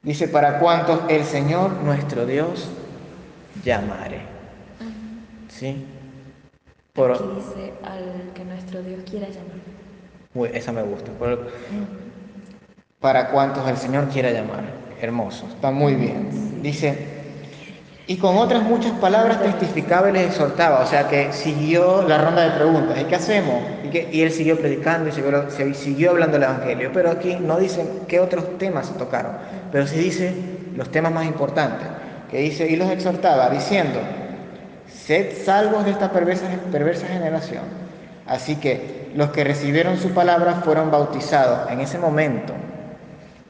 Dice, para cuantos el Señor nuestro Dios llamare. ¿Sí? Por, Aquí dice al que nuestro Dios quiera llamar. Uy, esa me gusta. Por- para cuantos el Señor quiera llamar. Hermoso, está muy bien. Dice, y con otras muchas palabras testificaba y les exhortaba. O sea que siguió la ronda de preguntas. ¿Y qué hacemos? Y, que- y él siguió predicando y siguió, hablando del Evangelio. Pero aquí no dicen qué otros temas se tocaron. Pero sí dice los temas más importantes. Que dice, y los exhortaba diciendo, Sed salvos de esta perversa, perversa generación. Así que los que recibieron su palabra fueron bautizados en ese momento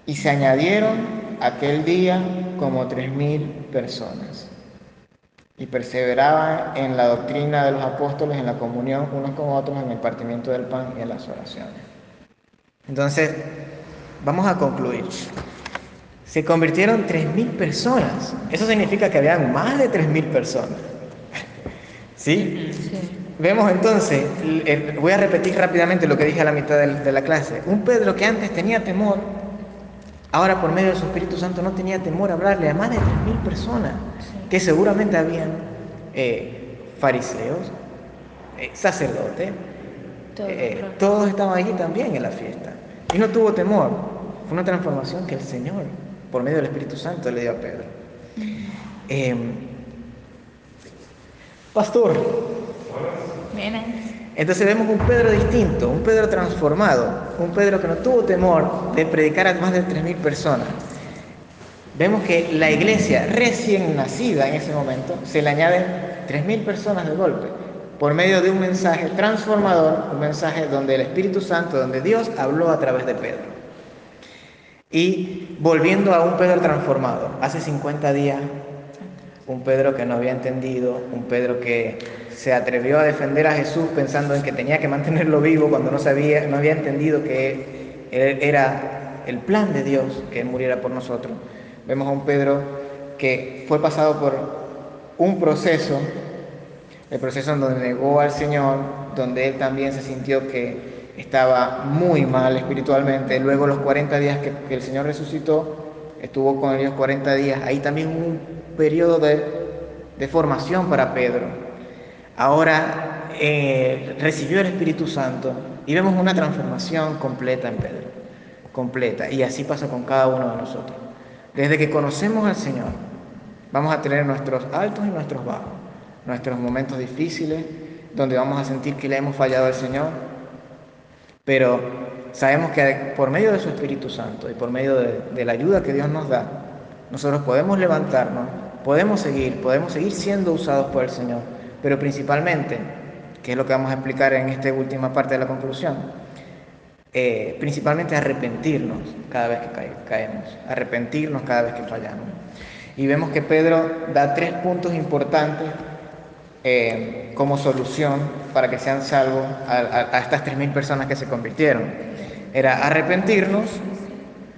y se añadieron aquel día como tres mil personas. Y perseveraban en la doctrina de los apóstoles, en la comunión unos con otros, en el partimiento del pan y en las oraciones. Entonces, vamos a concluir. Se convirtieron tres mil personas. Eso significa que habían más de tres mil personas. ¿Sí? Vemos entonces, el- voy a repetir rápidamente lo que dije a la mitad de la clase. Un Pedro que antes tenía temor, ahora por medio de su Espíritu Santo no tenía temor a hablarle a más de 3.000 personas, que seguramente habían eh, fariseos, eh, sacerdotes, eh, todos estaban allí también en la fiesta. Y no tuvo temor, fue una transformación que el Señor, por medio del Espíritu Santo, le dio a Pedro. Em, pastor, entonces vemos un Pedro distinto, un Pedro transformado, un Pedro que no tuvo temor de predicar a más de 3.000 personas. Vemos que la iglesia recién nacida en ese momento se le añaden 3.000 personas de golpe, por medio de un mensaje transformador, un mensaje donde el Espíritu Santo, donde Dios habló a través de Pedro. Y volviendo a un Pedro transformado, hace 50 días, un Pedro que no había entendido, un Pedro que se atrevió a defender a Jesús pensando en que tenía que mantenerlo vivo cuando no sabía, no había entendido que era el plan de Dios que él muriera por nosotros. Vemos a un Pedro que fue pasado por un proceso, el proceso en donde negó al Señor, donde él también se sintió que estaba muy mal espiritualmente. Luego los 40 días que, el Señor resucitó, estuvo con ellos 40 días. Ahí también hubo un periodo de, de formación para Pedro. Ahora eh, recibió el Espíritu Santo y vemos una transformación completa en Pedro, completa. Y así pasa con cada uno de nosotros. Desde que conocemos al Señor, vamos a tener nuestros altos y nuestros bajos, nuestros momentos difíciles, donde vamos a sentir que le hemos fallado al Señor, pero sabemos que por medio de su Espíritu Santo y por medio de, la ayuda que Dios nos da, nosotros podemos levantarnos, podemos seguir, podemos seguir siendo usados por el Señor, pero principalmente, que es lo que vamos a explicar en esta última parte de la conclusión, eh, principalmente arrepentirnos cada vez que caemos, arrepentirnos cada vez que fallamos. Y vemos que Pedro da tres puntos importantes eh, como solución para que sean salvos a, a estas 3.000 personas que se convirtieron. Era arrepentirnos,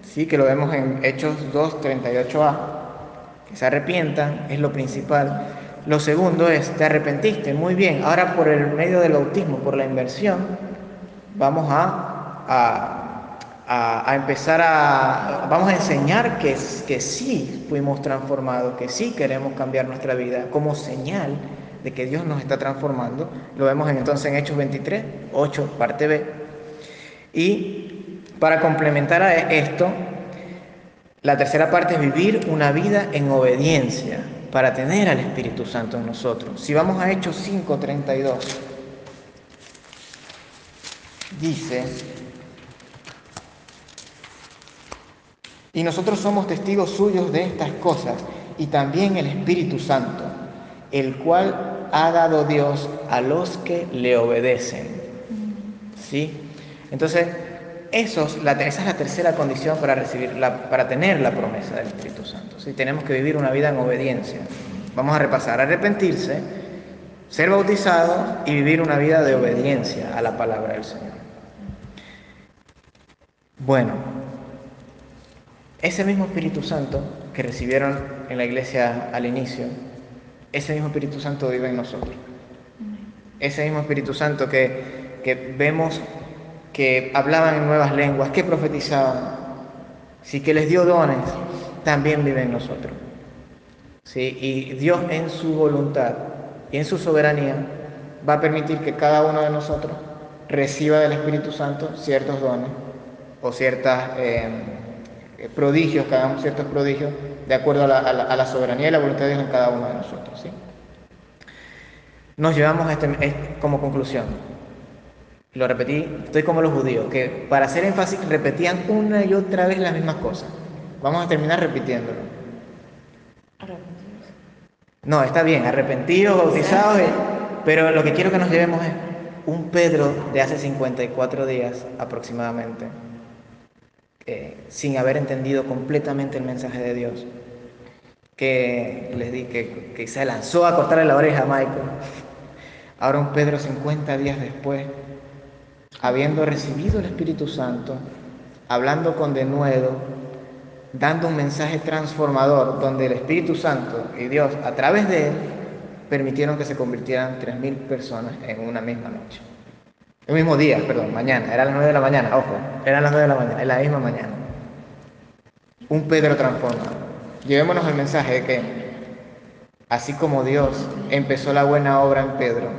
sí, que lo vemos en Hechos 2, 38a, que se arrepientan, es lo principal. Lo segundo es, te arrepentiste, muy bien, ahora por el medio del bautismo, por la inversión, vamos a a, empezar a, vamos a enseñar que, que sí fuimos transformados, que sí queremos cambiar nuestra vida como señal de que Dios nos está transformando. Lo vemos entonces en Hechos 23, 8, parte B. Y para complementar a esto, la tercera parte es vivir una vida en obediencia para tener al Espíritu Santo en nosotros. Si vamos a Hechos 5, 32, dice, Y nosotros somos testigos suyos de estas cosas y también el Espíritu Santo, el cual ha dado Dios a los que le obedecen. ¿Sí? Entonces, esos, esa es la tercera condición para, recibir para tener la promesa del Espíritu Santo. ¿sí? Tenemos que vivir una vida en obediencia. Vamos a repasar, arrepentirse, ser bautizado y vivir una vida de obediencia a la palabra del Señor. Bueno, ese mismo Espíritu Santo que recibieron en la iglesia al inicio, ese mismo Espíritu Santo vive en nosotros. Ese mismo Espíritu Santo que, que vemos que hablaban en nuevas lenguas, que profetizaban, sí que les dio dones, también vive en nosotros. ¿Sí? Y Dios en su voluntad y en su soberanía va a permitir que cada uno de nosotros reciba del Espíritu Santo ciertos dones o ciertas... Eh, eh, prodigios, que hagamos ciertos prodigios, de acuerdo a la, soberanía y la voluntad de Dios en cada uno de nosotros. ¿sí? Nos llevamos a este, como conclusión. Lo repetí, estoy como los judíos, que para hacer énfasis repetían una y otra vez las mismas cosas. Vamos a terminar repitiéndolo. No, está bien, arrepentidos, bautizados, pero lo que quiero que nos llevemos es un Pedro de hace 54 días aproximadamente eh, sin haber entendido completamente el mensaje de Dios, que les di que, que se lanzó a cortarle la oreja a Michael. Ahora un Pedro 50 días después, habiendo recibido el Espíritu Santo, hablando con denuedo, dando un mensaje transformador donde el Espíritu Santo y Dios a través de él permitieron que se convirtieran 3.000 personas en una misma noche. El mismo día, perdón, mañana, era las 9 de la mañana, ojo, eran las 9 de la mañana, en la misma mañana. Un Pedro transforma. Llevémonos el mensaje de que así como Dios empezó la buena obra en Pedro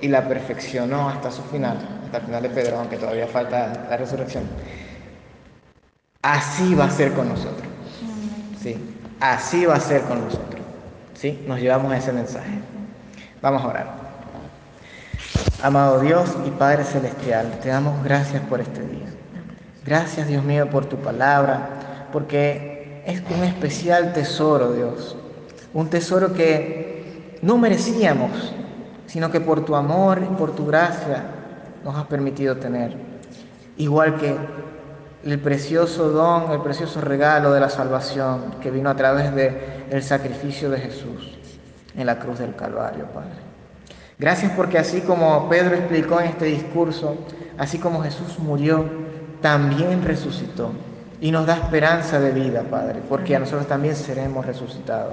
y la perfeccionó hasta su final, hasta el final de Pedro, aunque todavía falta la resurrección, así va a ser con nosotros. ¿Sí? Así va a ser con nosotros. ¿Sí? Nos llevamos ese mensaje. Vamos a orar. Amado Dios y Padre Celestial, te damos gracias por este día. Gracias Dios mío por tu palabra, porque es un especial tesoro, Dios. Un tesoro que no merecíamos, sino que por tu amor y por tu gracia nos has permitido tener. Igual que el precioso don, el precioso regalo de la salvación que vino a través del el sacrificio de Jesús en la cruz del Calvario, Padre. Gracias porque así como Pedro explicó en este discurso, así como Jesús murió, también resucitó y nos da esperanza de vida, Padre, porque a nosotros también seremos resucitados.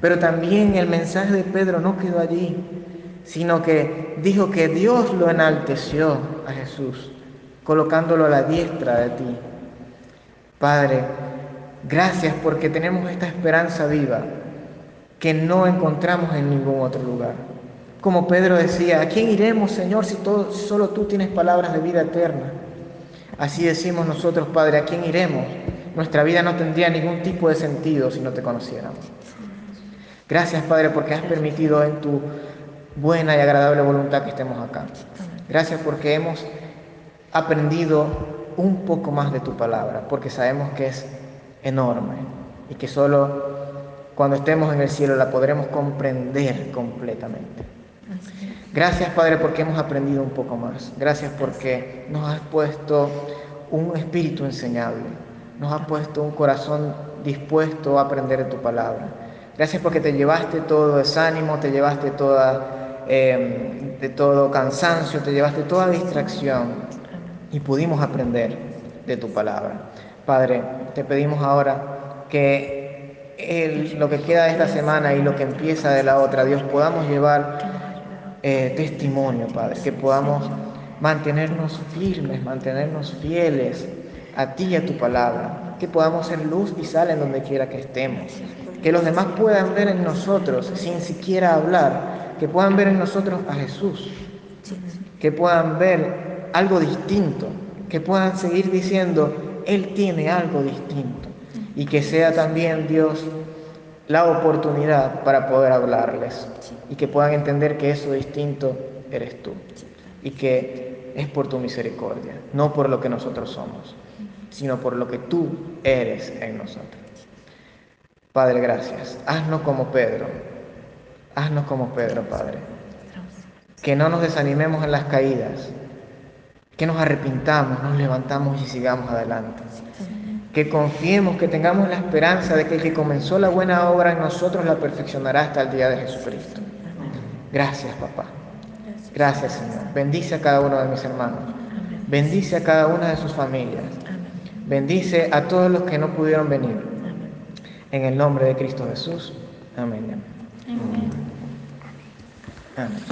Pero también el mensaje de Pedro no quedó allí, sino que dijo que Dios lo enalteció a Jesús, colocándolo a la diestra de ti. Padre, gracias porque tenemos esta esperanza viva que no encontramos en ningún otro lugar. Como Pedro decía, ¿a quién iremos, Señor, si, todo, solo tú tienes palabras de vida eterna? Así decimos nosotros, Padre, ¿a quién iremos? nuestra vida no tendría ningún tipo de sentido si no te conociéramos. Gracias, Padre, porque has permitido en tu buena y agradable voluntad que estemos acá. Gracias porque hemos aprendido un poco más de tu palabra, porque sabemos que es enorme y que solo cuando estemos en el cielo la podremos comprender completamente. Gracias Padre porque hemos aprendido un poco más. Gracias porque nos has puesto un espíritu enseñable. Nos has puesto un corazón dispuesto a aprender de tu palabra. Gracias porque te llevaste todo desánimo, te llevaste toda, eh, de todo cansancio, te llevaste toda distracción y pudimos aprender de tu palabra. Padre, te pedimos ahora que lo que queda de esta semana y lo que empieza de la otra, Dios, podamos llevar eh, testimonio, Padre, que podamos mantenernos firmes, mantenernos fieles a ti y a tu palabra, que podamos ser luz y sal en donde quiera que estemos, que los demás puedan ver en nosotros, sin siquiera hablar, que puedan ver en nosotros a Jesús, que puedan ver algo distinto, que puedan seguir diciendo, Él tiene algo distinto y que sea también Dios la oportunidad para poder hablarles y que puedan entender que eso distinto eres tú y que es por tu misericordia, no por lo que nosotros somos, sino por lo que tú eres en nosotros. Padre, gracias. Haznos como Pedro. Haznos como Pedro, Padre. Que no nos desanimemos en las caídas. Que nos arrepintamos, nos levantamos y sigamos adelante que confiemos, que tengamos la esperanza de que el que comenzó la buena obra en nosotros la perfeccionará hasta el día de Jesucristo. Gracias, papá. Gracias, Señor. Bendice a cada uno de mis hermanos. Bendice a cada una de sus familias. Bendice a todos los que no pudieron venir. En el nombre de Cristo Jesús. Amén. Amén. Amén.